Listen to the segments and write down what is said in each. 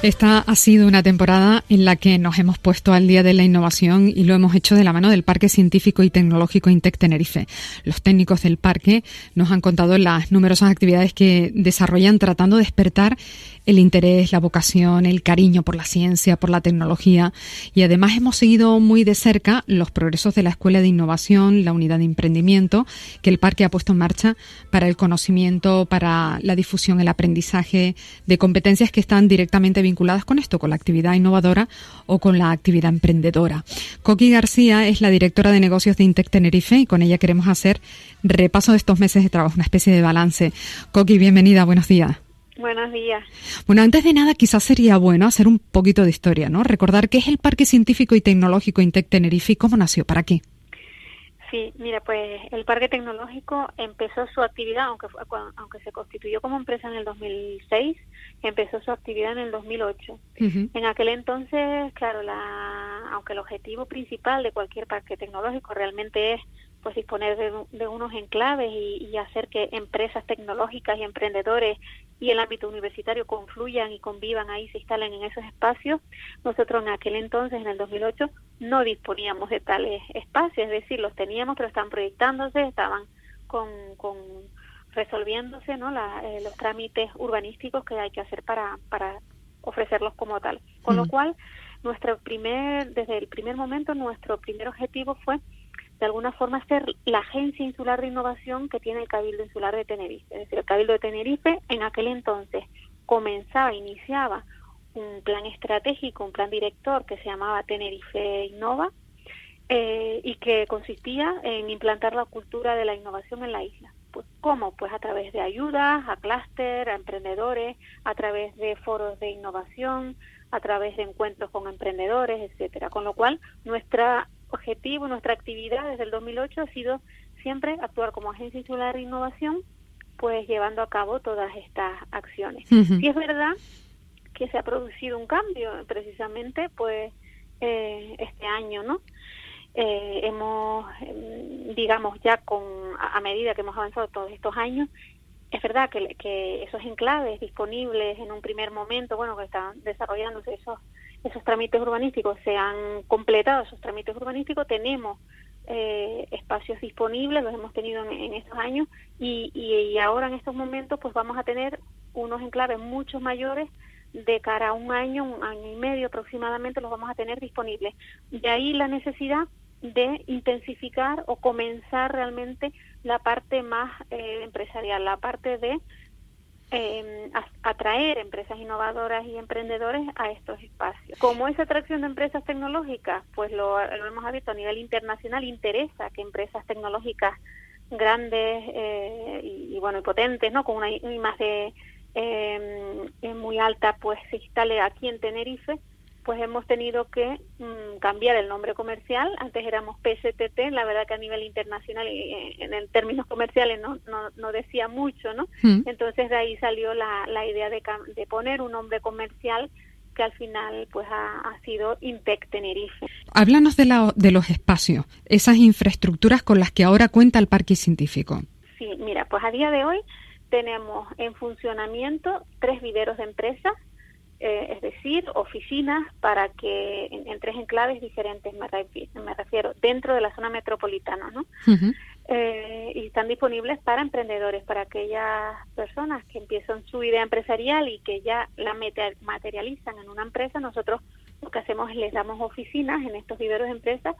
Esta ha sido una temporada en la que nos hemos puesto al día de la innovación y lo hemos hecho de la mano del Parque Científico y Tecnológico INTEC Tenerife. Los técnicos del parque nos han contado las numerosas actividades que desarrollan tratando de despertar el interés, la vocación, el cariño por la ciencia, por la tecnología y además hemos seguido muy de cerca los progresos de la Escuela de Innovación, la unidad de emprendimiento que el parque ha puesto en marcha para el conocimiento, para la difusión, el aprendizaje de competencias que están directamente vinculadas con esto, con la actividad innovadora o con la actividad emprendedora. Coqui García es la directora de negocios de Intec Tenerife y con ella queremos hacer repaso de estos meses de trabajo, una especie de balance. Coqui, bienvenida, buenos días. Buenos días. Bueno, antes de nada, quizás sería bueno hacer un poquito de historia, ¿no? Recordar qué es el Parque Científico y Tecnológico Intec Tenerife y cómo nació, para qué. Sí, mira, pues el Parque Tecnológico empezó su actividad, aunque, aunque se constituyó como empresa en el 2006, empezó su actividad en el 2008. En aquel entonces, claro, la, aunque el objetivo principal de cualquier parque tecnológico realmente es pues disponer de, unos enclaves y, hacer que empresas tecnológicas y emprendedores y el ámbito universitario confluyan y convivan ahí, se instalen en esos espacios. Nosotros en aquel entonces, en el 2008, no disponíamos de tales espacios, es decir, los teníamos, pero estaban proyectándose, estaban con, con resolviéndose ¿no? Eh, los trámites urbanísticos que hay que hacer para, para ofrecerlos como tal. Con lo cual, nuestro primer, desde el primer momento, nuestro primer objetivo fue de alguna forma ser la agencia insular de innovación que tiene el Cabildo Insular de Tenerife. Es decir, el Cabildo de Tenerife en aquel entonces comenzaba, iniciaba un plan estratégico, un plan director que se llamaba Tenerife Innova eh, y que consistía en implantar la cultura de la innovación en la isla. Pues, ¿Cómo? Pues a través de ayudas a clúster, a emprendedores, a través de foros de innovación, a través de encuentros con emprendedores, etcétera. Con lo cual, nuestra objetivo, nuestra actividad desde el 2008 ha sido siempre actuar como agencia insular de innovación, pues llevando a cabo todas estas acciones. Y es verdad que se ha producido un cambio precisamente pues eh, este año, ¿no? Eh, hemos, em, digamos, ya con a, medida que hemos avanzado todos estos años, es verdad que, esos enclaves disponibles en un primer momento, bueno, que están desarrollándose esos esos trámites urbanísticos se han completado, esos trámites urbanísticos, tenemos eh, espacios disponibles, los hemos tenido en, estos años y, y, ahora en estos momentos pues vamos a tener unos enclaves mucho mayores de cara a un año, un año y medio aproximadamente los vamos a tener disponibles. De ahí la necesidad de intensificar o comenzar realmente la parte más eh, empresarial, la parte de eh, atraer empresas innovadoras y emprendedores a estos espacios. Como esa atracción de empresas tecnológicas, pues lo, hemos visto a nivel internacional, interesa que empresas tecnológicas grandes eh, y, bueno y potentes, ¿no? Con una imagen eh, muy alta, pues se instale aquí en Tenerife pues hemos tenido que mm, cambiar el nombre comercial. Antes éramos PSTT, la verdad que a nivel internacional y eh, en, el términos comerciales no, no, decía mucho, ¿no? Hmm. Entonces de ahí salió la, la idea de, de, poner un nombre comercial que al final pues ha, sido Intec Tenerife. Háblanos de, la, de los espacios, esas infraestructuras con las que ahora cuenta el parque científico. Sí, mira, pues a día de hoy tenemos en funcionamiento tres viveros de empresas eh, es decir, oficinas para que en, tres enclaves diferentes, me, refiero, dentro de la zona metropolitana, ¿no? Eh, y están disponibles para emprendedores, para aquellas personas que empiezan su idea empresarial y que ya la materializan en una empresa. Nosotros lo que hacemos es les damos oficinas en estos viveros de empresas,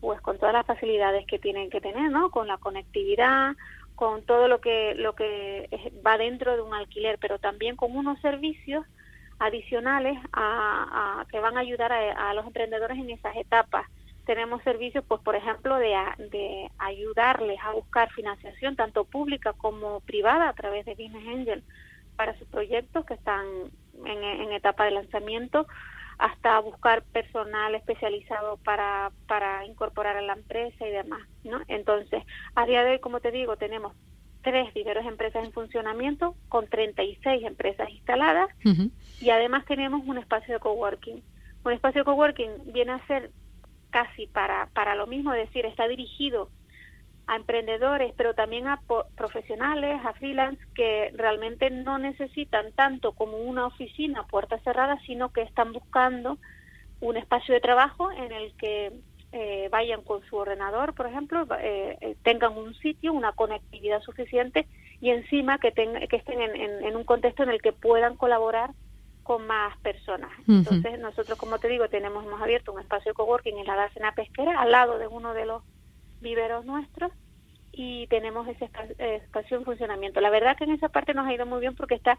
pues con todas las facilidades que tienen que tener, ¿no? Con la conectividad, con todo lo que lo que va dentro de un alquiler, pero también con unos servicios adicionales a, que van a ayudar a, los emprendedores en esas etapas. Tenemos servicios, pues por ejemplo, de, de ayudarles a buscar financiación tanto pública como privada a través de Business Angel para sus proyectos que están en, etapa de lanzamiento. Hasta buscar personal especializado para, para incorporar a la empresa y demás, ¿no? Entonces, a día de hoy, como te digo, tenemos tres viveros empresas en funcionamiento con 36 empresas instaladas y además tenemos un espacio de coworking. Un espacio de coworking viene a ser casi para, para lo mismo, es decir, está dirigido a emprendedores, pero también a profesionales, a freelance, que realmente no necesitan tanto como una oficina puerta cerrada, sino que están buscando un espacio de trabajo en el que eh, vayan con su ordenador, por ejemplo, eh, eh, tengan un sitio, una conectividad suficiente y encima que, que estén en, un contexto en el que puedan colaborar con más personas. Entonces, nosotros, como te digo, tenemos hemos abierto un espacio de coworking en la Dársena Pesquera, al lado de uno de los viveros nuestros y tenemos ese espacio en funcionamiento. La verdad que en esa parte nos ha ido muy bien porque está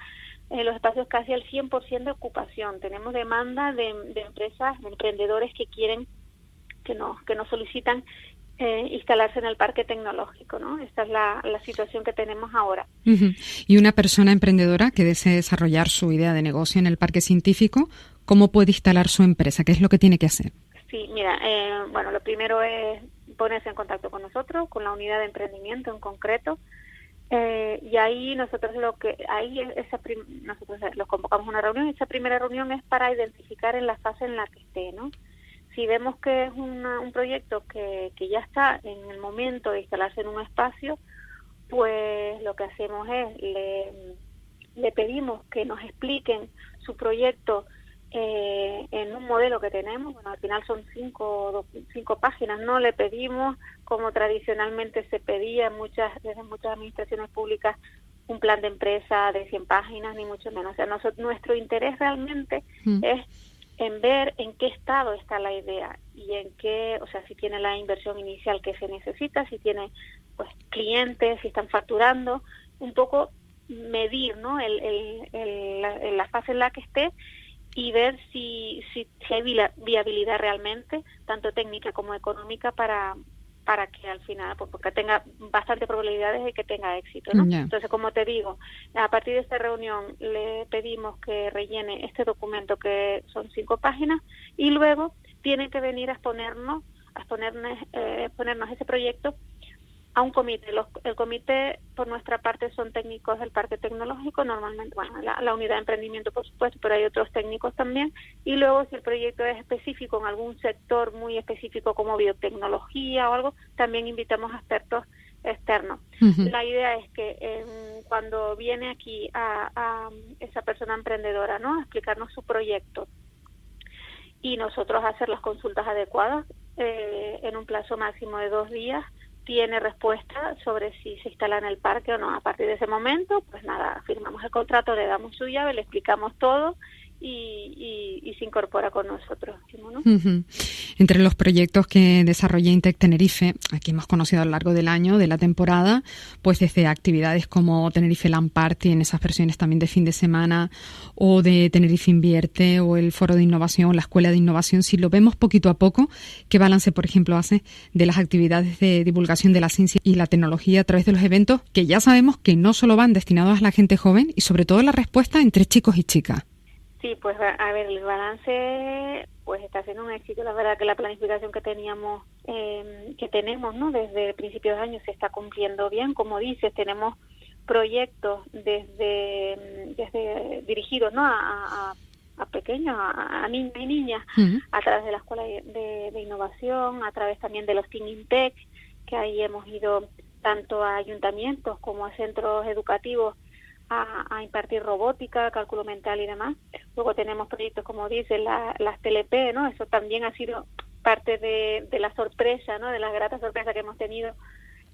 en los espacios casi al 100% de ocupación. Tenemos demanda de, empresas, de emprendedores que quieren, que nos, que nos solicitan eh, instalarse en el parque tecnológico, ¿no? Esta es la, la situación que tenemos ahora. Y una persona emprendedora que desee desarrollar su idea de negocio en el parque científico, ¿cómo puede instalar su empresa? ¿Qué es lo que tiene que hacer? Sí, mira, eh, bueno, lo primero es ponerse en contacto con nosotros, con la unidad de emprendimiento en concreto, eh, y ahí nosotros lo que ahí esa nosotros los convocamos a una reunión esa primera reunión es para identificar en la fase en la que esté no si vemos que es un proyecto que, que ya está en el momento de instalarse en un espacio pues lo que hacemos es le, le pedimos que nos expliquen su proyecto eh, en un modelo que tenemos, bueno, al final son cinco, cinco páginas, no le pedimos, como tradicionalmente se pedía muchas, desde muchas administraciones públicas, un plan de empresa de 100 páginas, ni mucho menos. O sea, nuestro interés realmente mm. es en ver en qué estado está la idea y en qué, o sea, si tiene la inversión inicial que se necesita, si tiene pues clientes, si están facturando, un poco medir, ¿no? El, el, la fase en la que esté y ver si, si, hay viabilidad realmente, tanto técnica como económica, para, para que al final, pues, porque tenga bastante probabilidades de que tenga éxito. ¿no? Entonces, como te digo, a partir de esta reunión le pedimos que rellene este documento que son cinco páginas y luego tiene que venir a exponernos, a exponernos, eh, exponernos ese proyecto a un comité. Los, el comité, por nuestra parte, son técnicos del parque tecnológico, normalmente, bueno, la, unidad de emprendimiento, por supuesto, pero hay otros técnicos también. Y luego, si el proyecto es específico en algún sector muy específico como biotecnología o algo, también invitamos a expertos externos. La idea es que cuando viene aquí a, esa persona emprendedora, ¿no? A explicarnos su proyecto y nosotros hacer las consultas adecuadas eh, en un plazo máximo de dos días, tiene respuesta sobre si se instala en el parque o no. A partir de ese momento, pues nada, firmamos el contrato, le damos su llave, le explicamos todo y, se incorpora con nosotros. Entre los proyectos que desarrolla Intec Tenerife, aquí hemos conocido a lo largo del año, de la temporada, pues desde actividades como Tenerife Land Party, en esas versiones también de fin de semana, o de Tenerife Invierte, o el Foro de Innovación, la Escuela de Innovación, si lo vemos poquito a poco, ¿qué balance, por ejemplo, hace de las actividades de divulgación de la ciencia y la tecnología a través de los eventos que ya sabemos que no solo van destinados a la gente joven y sobre todo la respuesta entre chicos y chicas? Sí, pues a ver, el balance pues está siendo un éxito. La verdad que la planificación que teníamos, eh, que tenemos, ¿no? Desde principios de año se está cumpliendo bien. Como dices, tenemos proyectos desde, desde dirigidos, ¿no? A, a, pequeños, a, niños y niñas, a través de la Escuela de, Innovación, a través también de los Teen Tech, que ahí hemos ido tanto a ayuntamientos como a centros educativos a, impartir robótica, cálculo mental y demás. Luego tenemos proyectos, como dice, las TLP, ¿no? Eso también ha sido parte de, la sorpresa, ¿no? De la grata sorpresa que hemos tenido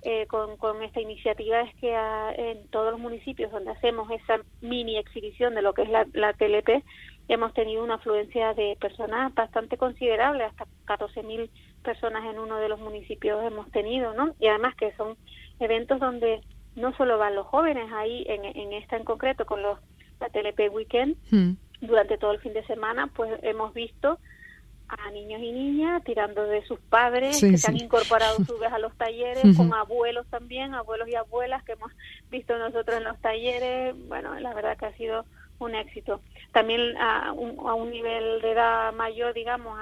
eh, con, con, esta iniciativa es que en todos los municipios donde hacemos esa mini exhibición de lo que es la, la TLP, hemos tenido una afluencia de personas bastante considerable, hasta 14.000 personas en uno de los municipios hemos tenido, ¿no? Y además que son eventos donde no solo van los jóvenes ahí en, en esta en concreto con los la TLP Weekend hmm. durante todo el fin de semana pues hemos visto a niños y niñas tirando de sus padres que se han incorporado su vez a los talleres con abuelos también abuelos y abuelas que hemos visto nosotros en los talleres bueno la verdad que ha sido un éxito. También a un, a un nivel de edad mayor, digamos,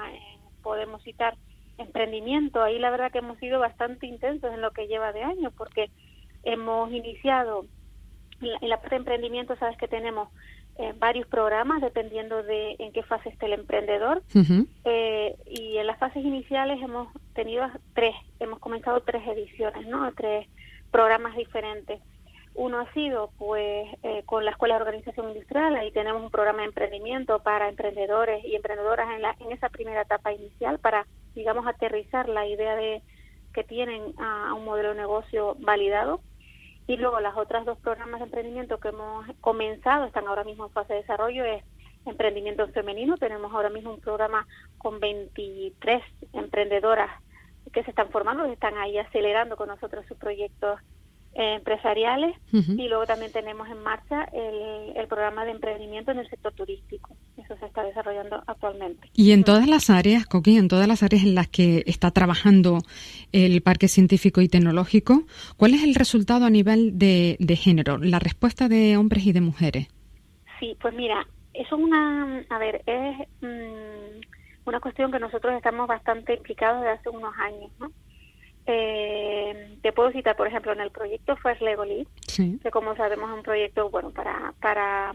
podemos citar emprendimiento. Ahí la verdad que hemos sido bastante intensos en lo que lleva de año, porque hemos iniciado en la, parte de emprendimiento, sabes que tenemos eh, varios programas dependiendo de en qué fase esté el emprendedor. eh, y en las fases iniciales hemos tenido tres, hemos comenzado tres ediciones, ¿no? Tres programas diferentes. Uno ha sido pues eh, con la Escuela de Organización Industrial, ahí tenemos un programa de emprendimiento para emprendedores y emprendedoras en, la, en esa primera etapa inicial para, digamos, aterrizar la idea de que tienen a, un modelo de negocio validado. Y luego las otras dos programas de emprendimiento que hemos comenzado, están ahora mismo en fase de desarrollo, es emprendimiento femenino. Tenemos ahora mismo un programa con 23 emprendedoras que se están formando, que están ahí acelerando con nosotros sus proyectos empresariales y luego también tenemos en marcha el, el, programa de emprendimiento en el sector turístico. Eso se está desarrollando actualmente. Y en todas las áreas, Coqui, en todas las áreas en las que está trabajando el Parque Científico y Tecnológico, ¿cuál es el resultado a nivel de, de género, la respuesta de hombres y de mujeres? Sí, pues mira, eso es una, a ver, es mmm, una cuestión que nosotros estamos bastante implicados desde hace unos años, ¿no? Eh, te puedo citar, por ejemplo, en el proyecto First Legally, que como sabemos es un proyecto bueno para, para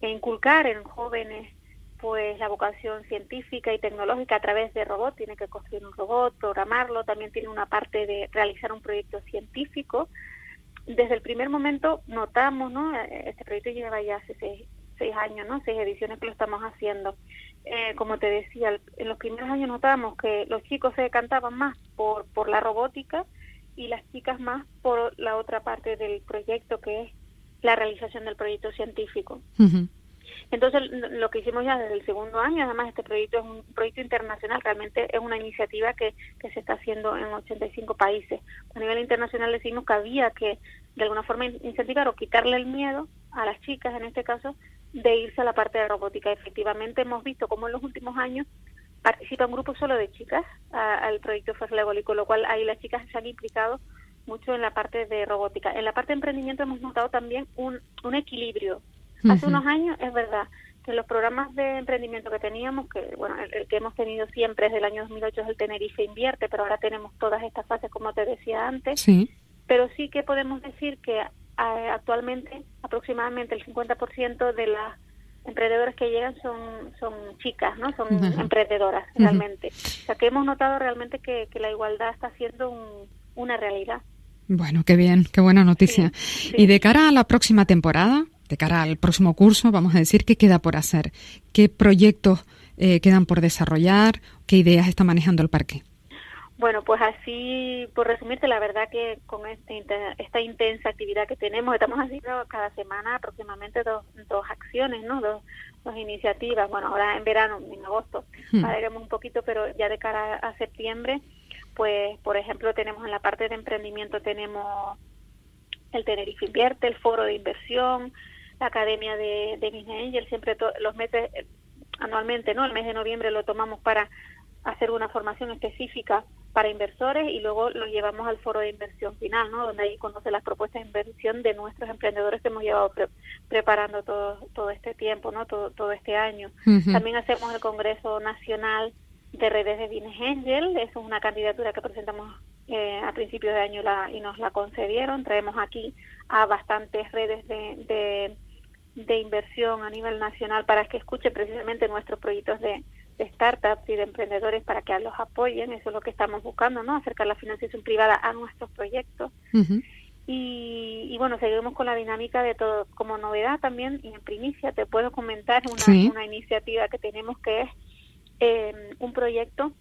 inculcar en jóvenes pues la vocación científica y tecnológica a través de robot, tiene que construir un robot, programarlo, también tiene una parte de realizar un proyecto científico. Desde el primer momento notamos, ¿no? Este proyecto lleva ya hace seis, seis años, ¿no? Seis ediciones que lo estamos haciendo. Eh, como te decía, en los primeros años notábamos que los chicos se decantaban más por, por la robótica y las chicas más por la otra parte del proyecto, que es la realización del proyecto científico. Entonces, lo que hicimos ya desde el segundo año, además este proyecto es un proyecto internacional, realmente es una iniciativa que, que se está haciendo en 85 países. A nivel internacional decimos que había que, de alguna forma, incentivar o quitarle el miedo a las chicas, en este caso, de irse a la parte de robótica. Efectivamente, hemos visto cómo en los últimos años participa un grupo solo de chicas al proyecto y con lo cual ahí las chicas se han implicado mucho en la parte de robótica. En la parte de emprendimiento hemos notado también un, un equilibrio. Hace unos años, es verdad, que los programas de emprendimiento que teníamos, que bueno, el, que hemos tenido siempre desde el año 2008 es el Tenerife Invierte, pero ahora tenemos todas estas fases, como te decía antes. Sí. Pero sí que podemos decir que actualmente aproximadamente el 50% de las emprendedoras que llegan son son chicas, ¿no? Son emprendedoras realmente. O sea que hemos notado realmente que, la igualdad está siendo una realidad. Bueno, qué bien, qué buena noticia. Y de cara a la próxima temporada, de cara al próximo curso, vamos a decir, ¿qué queda por hacer? ¿Qué proyectos eh, quedan por desarrollar? ¿Qué ideas está manejando el parque? Bueno, pues así, por resumirte, la verdad que con este, esta intensa actividad que tenemos, estamos haciendo cada semana aproximadamente dos, dos acciones, ¿no? Dos, dos iniciativas. Bueno, ahora en verano, en agosto, hmm. un poquito, pero ya de cara a septiembre, pues, por ejemplo, tenemos en la parte de emprendimiento, tenemos el Tenerife Invierte, el Foro de Inversión, la Academia de, de Business Angel, siempre los meses, eh, anualmente, ¿no? El mes de noviembre lo tomamos para hacer una formación específica para inversores y luego lo llevamos al foro de inversión final, ¿no? donde ahí conoce las propuestas de inversión de nuestros emprendedores que hemos llevado preparando todo, todo este tiempo, ¿no? todo, todo este año. También hacemos el Congreso Nacional de Redes de Business Angel, eso es una candidatura que presentamos eh, a principios de año la, y nos la concedieron. Traemos aquí a bastantes redes de, de, de inversión a nivel nacional para que escuchen precisamente nuestros proyectos de de startups y de emprendedores para que los apoyen, eso es lo que estamos buscando, ¿no? Acercar la financiación privada a nuestros proyectos. y, bueno, seguimos con la dinámica de todo. Como novedad también, y en primicia, te puedo comentar una, una iniciativa que tenemos que es eh, un proyecto,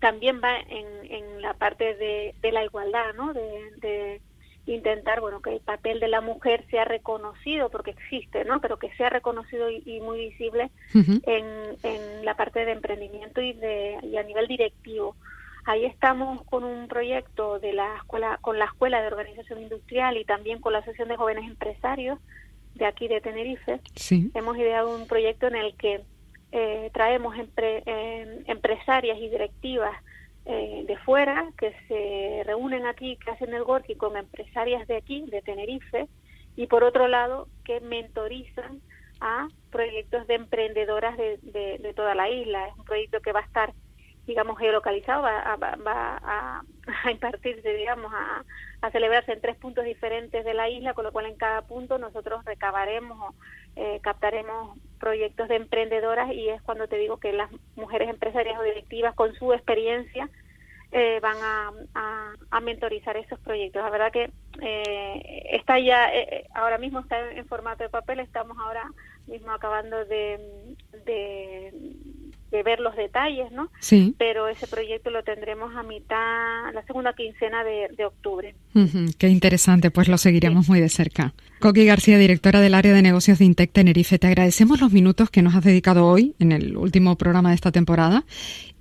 también va en, en la parte de, de la igualdad, ¿no? de intentar bueno que el papel de la mujer sea reconocido porque existe no pero que sea reconocido y, muy visible en, en la parte de emprendimiento y de y a nivel directivo. Ahí estamos con un proyecto de la escuela con la escuela de organización industrial y también con la asociación de jóvenes empresarios de aquí de Tenerife. Hemos ideado un proyecto en el que eh, traemos eh, empresarias y directivas eh, de fuera que se reúnen aquí, que hacen el working con empresarias de aquí, de Tenerife, y por otro lado que mentorizan a proyectos de emprendedoras de, de, toda la isla. Es un proyecto que va a estar, digamos, geolocalizado, va, va, va a, a, impartirse, digamos, a, a, celebrarse en tres puntos diferentes de la isla, con lo cual en cada punto nosotros recabaremos o eh, captaremos proyectos de emprendedoras y es cuando te digo que las mujeres empresarias o directivas con su experiencia eh, van a, a, mentorizar esos proyectos. La verdad que eh, está ya, eh, ahora mismo está en, formato de papel, estamos ahora mismo acabando de, de, ver los detalles, ¿no? Sí. Pero ese proyecto lo tendremos a mitad, la segunda quincena de, de octubre. qué interesante, pues lo seguiremos muy de cerca. Coqui García, directora del área de negocios de Intec Tenerife, te agradecemos los minutos que nos has dedicado hoy en el último programa de esta temporada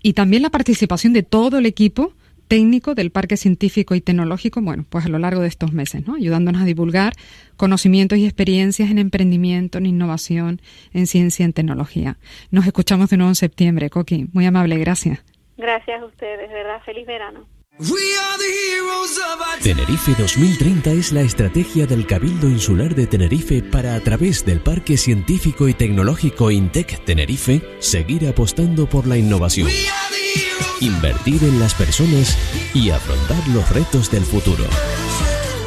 y también la participación de todo el equipo técnico del Parque Científico y Tecnológico, bueno, pues a lo largo de estos meses, ¿no? Ayudándonos a divulgar conocimientos y experiencias en emprendimiento, en innovación, en ciencia y en tecnología. Nos escuchamos de nuevo en septiembre, Coqui. Muy amable, gracias. Gracias a ustedes, verdad. Feliz verano. Tenerife 2030 es la estrategia del Cabildo Insular de Tenerife para, a través del Parque Científico y Tecnológico INTEC Tenerife, seguir apostando por la innovación, invertir en las personas y afrontar los retos del futuro.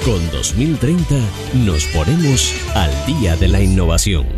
Con 2030 nos ponemos al día de la innovación.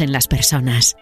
en las personas.